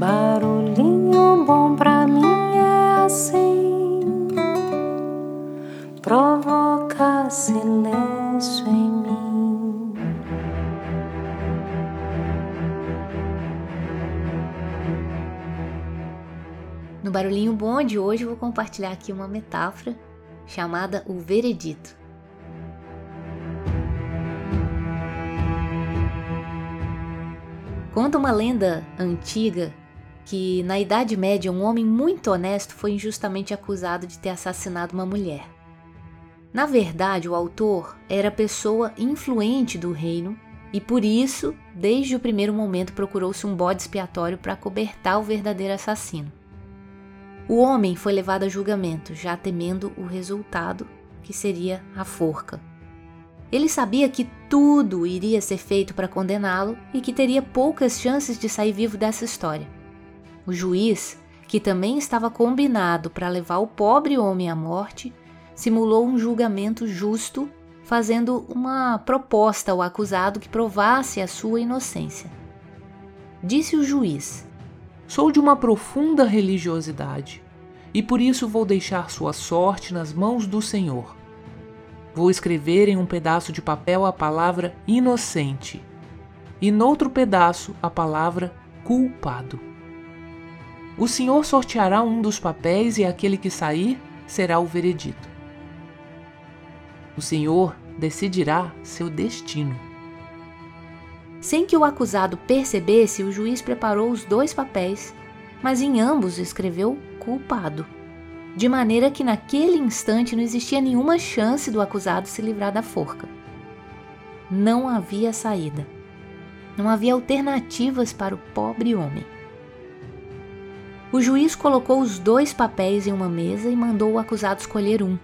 Barulhinho bom pra mim é assim, provoca silêncio em mim. No Barulhinho Bom de hoje vou compartilhar aqui uma metáfora chamada o veredito. Conta uma lenda antiga que na Idade Média um homem muito honesto foi injustamente acusado de ter assassinado uma mulher. Na verdade, o autor era pessoa influente do reino e por isso, desde o primeiro momento, procurou-se um bode expiatório para cobertar o verdadeiro assassino. O homem foi levado a julgamento, já temendo o resultado, que seria a forca. Ele sabia que tudo iria ser feito para condená-lo e que teria poucas chances de sair vivo dessa história. O juiz, que também estava combinado para levar o pobre homem à morte, simulou um julgamento justo, fazendo uma proposta ao acusado que provasse a sua inocência. Disse o juiz: Sou de uma profunda religiosidade e por isso vou deixar sua sorte nas mãos do Senhor. Vou escrever em um pedaço de papel a palavra inocente e noutro pedaço a palavra culpado. O Senhor sorteará um dos papéis e aquele que sair será o veredito. O Senhor decidirá seu destino. Sem que o acusado percebesse, o juiz preparou os dois papéis, mas em ambos escreveu culpado. De maneira que naquele instante não existia nenhuma chance do acusado se livrar da forca. Não havia saída. Não havia alternativas para o pobre homem. O juiz colocou os dois papéis em uma mesa e mandou o acusado escolher um.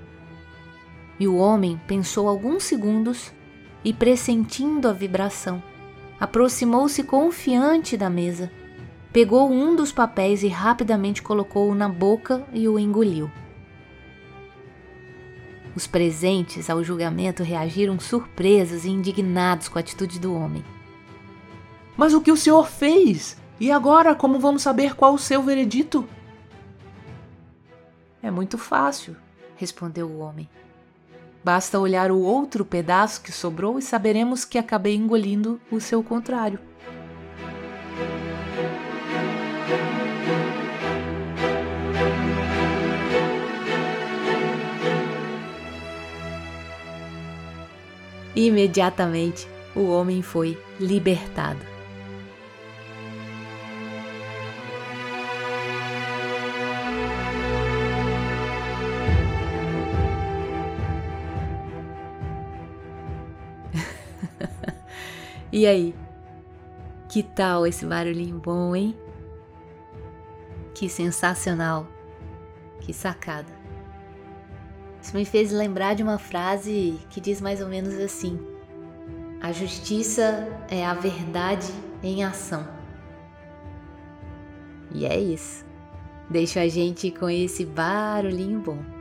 E o homem pensou alguns segundos e, pressentindo a vibração, aproximou-se confiante da mesa, pegou um dos papéis e rapidamente colocou-o na boca e o engoliu. Os presentes ao julgamento reagiram surpresos e indignados com a atitude do homem. Mas o que o senhor fez? E agora, como vamos saber qual o seu veredito? É muito fácil, respondeu o homem. Basta olhar o outro pedaço que sobrou e saberemos que acabei engolindo o seu contrário. Imediatamente, o homem foi libertado. E aí? Que tal esse barulhinho bom, hein? Que sensacional! Que sacada! Isso me fez lembrar de uma frase que diz mais ou menos assim: A justiça é a verdade em ação. E é isso. Deixa a gente com esse barulhinho bom.